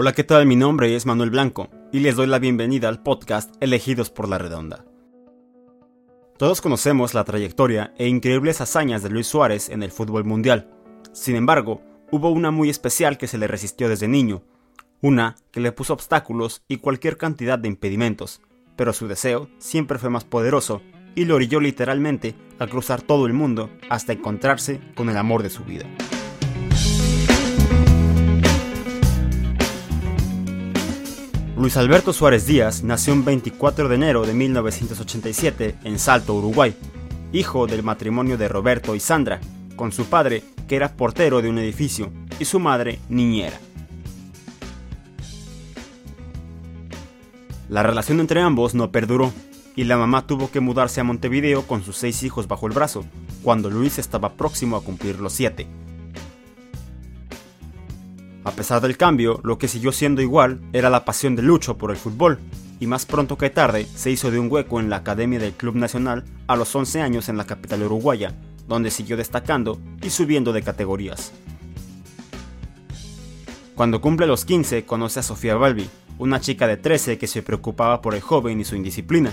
Hola, ¿qué tal? Mi nombre es Manuel Blanco y les doy la bienvenida al podcast Elegidos por la Redonda. Todos conocemos la trayectoria e increíbles hazañas de Luis Suárez en el fútbol mundial. Sin embargo, hubo una muy especial que se le resistió desde niño, una que le puso obstáculos y cualquier cantidad de impedimentos, pero su deseo siempre fue más poderoso y lo orilló literalmente a cruzar todo el mundo hasta encontrarse con el amor de su vida. Luis Alberto Suárez Díaz nació el 24 de enero de 1987 en Salto, Uruguay, hijo del matrimonio de Roberto y Sandra, con su padre, que era portero de un edificio, y su madre, niñera. La relación entre ambos no perduró, y la mamá tuvo que mudarse a Montevideo con sus seis hijos bajo el brazo, cuando Luis estaba próximo a cumplir los siete. A pesar del cambio, lo que siguió siendo igual era la pasión de Lucho por el fútbol, y más pronto que tarde se hizo de un hueco en la academia del Club Nacional a los 11 años en la capital uruguaya, donde siguió destacando y subiendo de categorías. Cuando cumple los 15 conoce a Sofía Balbi, una chica de 13 que se preocupaba por el joven y su indisciplina.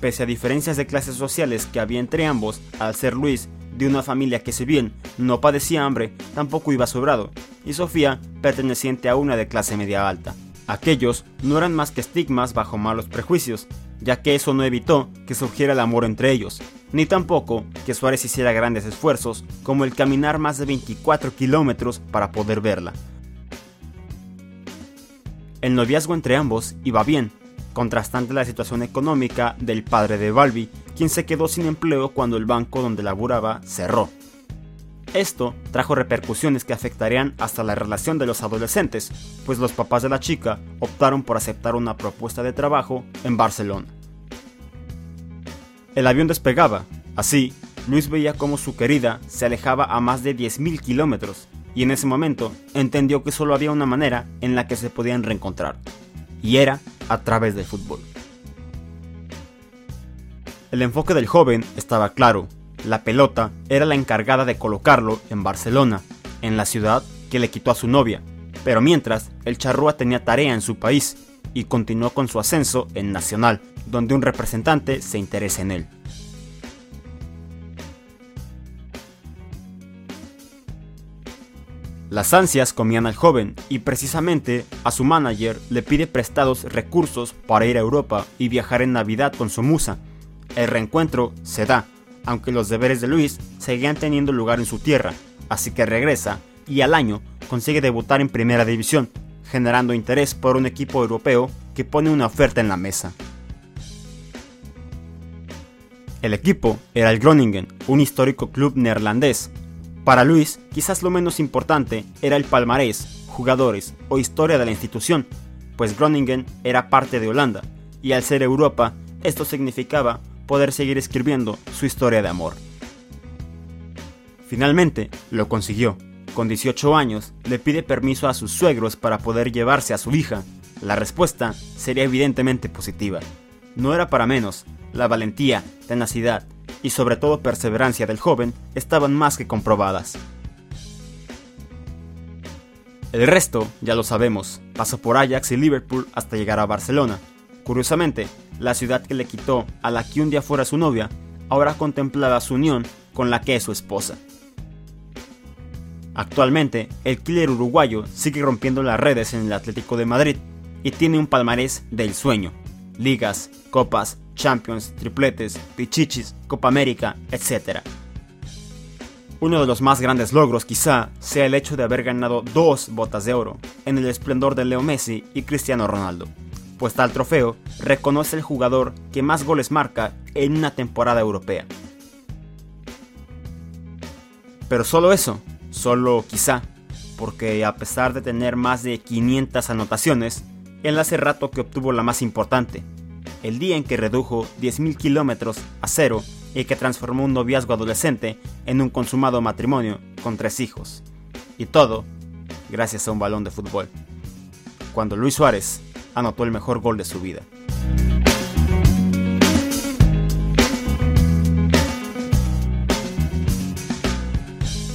Pese a diferencias de clases sociales que había entre ambos, al ser Luis de una familia que si bien no padecía hambre, tampoco iba sobrado, y Sofía perteneciente a una de clase media alta. Aquellos no eran más que estigmas bajo malos prejuicios, ya que eso no evitó que surgiera el amor entre ellos, ni tampoco que Suárez hiciera grandes esfuerzos como el caminar más de 24 kilómetros para poder verla. El noviazgo entre ambos iba bien, contrastante la situación económica del padre de Balbi, quien se quedó sin empleo cuando el banco donde laburaba cerró. Esto trajo repercusiones que afectarían hasta la relación de los adolescentes, pues los papás de la chica optaron por aceptar una propuesta de trabajo en Barcelona. El avión despegaba, así, Luis veía cómo su querida se alejaba a más de 10.000 kilómetros, y en ese momento entendió que solo había una manera en la que se podían reencontrar, y era a través del fútbol. El enfoque del joven estaba claro, la pelota era la encargada de colocarlo en Barcelona, en la ciudad que le quitó a su novia, pero mientras el charrúa tenía tarea en su país y continuó con su ascenso en Nacional, donde un representante se interesa en él. Las ansias comían al joven y precisamente a su manager le pide prestados recursos para ir a Europa y viajar en Navidad con su musa. El reencuentro se da, aunque los deberes de Luis seguían teniendo lugar en su tierra, así que regresa y al año consigue debutar en primera división, generando interés por un equipo europeo que pone una oferta en la mesa. El equipo era el Groningen, un histórico club neerlandés para Luis, quizás lo menos importante era el palmarés, jugadores o historia de la institución, pues Groningen era parte de Holanda, y al ser Europa, esto significaba poder seguir escribiendo su historia de amor. Finalmente, lo consiguió. Con 18 años, le pide permiso a sus suegros para poder llevarse a su hija. La respuesta sería evidentemente positiva. No era para menos, la valentía, tenacidad y sobre todo perseverancia del joven estaban más que comprobadas. El resto, ya lo sabemos, pasó por Ajax y Liverpool hasta llegar a Barcelona. Curiosamente, la ciudad que le quitó a la que un día fuera su novia, ahora contemplaba su unión con la que es su esposa. Actualmente, el killer uruguayo sigue rompiendo las redes en el Atlético de Madrid y tiene un palmarés del sueño. Ligas, copas, Champions, tripletes, pichichis, Copa América, etc. Uno de los más grandes logros quizá sea el hecho de haber ganado dos botas de oro en el esplendor de Leo Messi y Cristiano Ronaldo, pues tal trofeo reconoce el jugador que más goles marca en una temporada europea. Pero solo eso, solo quizá, porque a pesar de tener más de 500 anotaciones, él hace rato que obtuvo la más importante, el día en que redujo 10.000 kilómetros a cero y que transformó un noviazgo adolescente en un consumado matrimonio con tres hijos. Y todo gracias a un balón de fútbol. Cuando Luis Suárez anotó el mejor gol de su vida.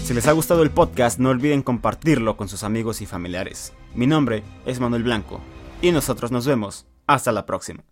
Si les ha gustado el podcast, no olviden compartirlo con sus amigos y familiares. Mi nombre es Manuel Blanco y nosotros nos vemos. Hasta la próxima.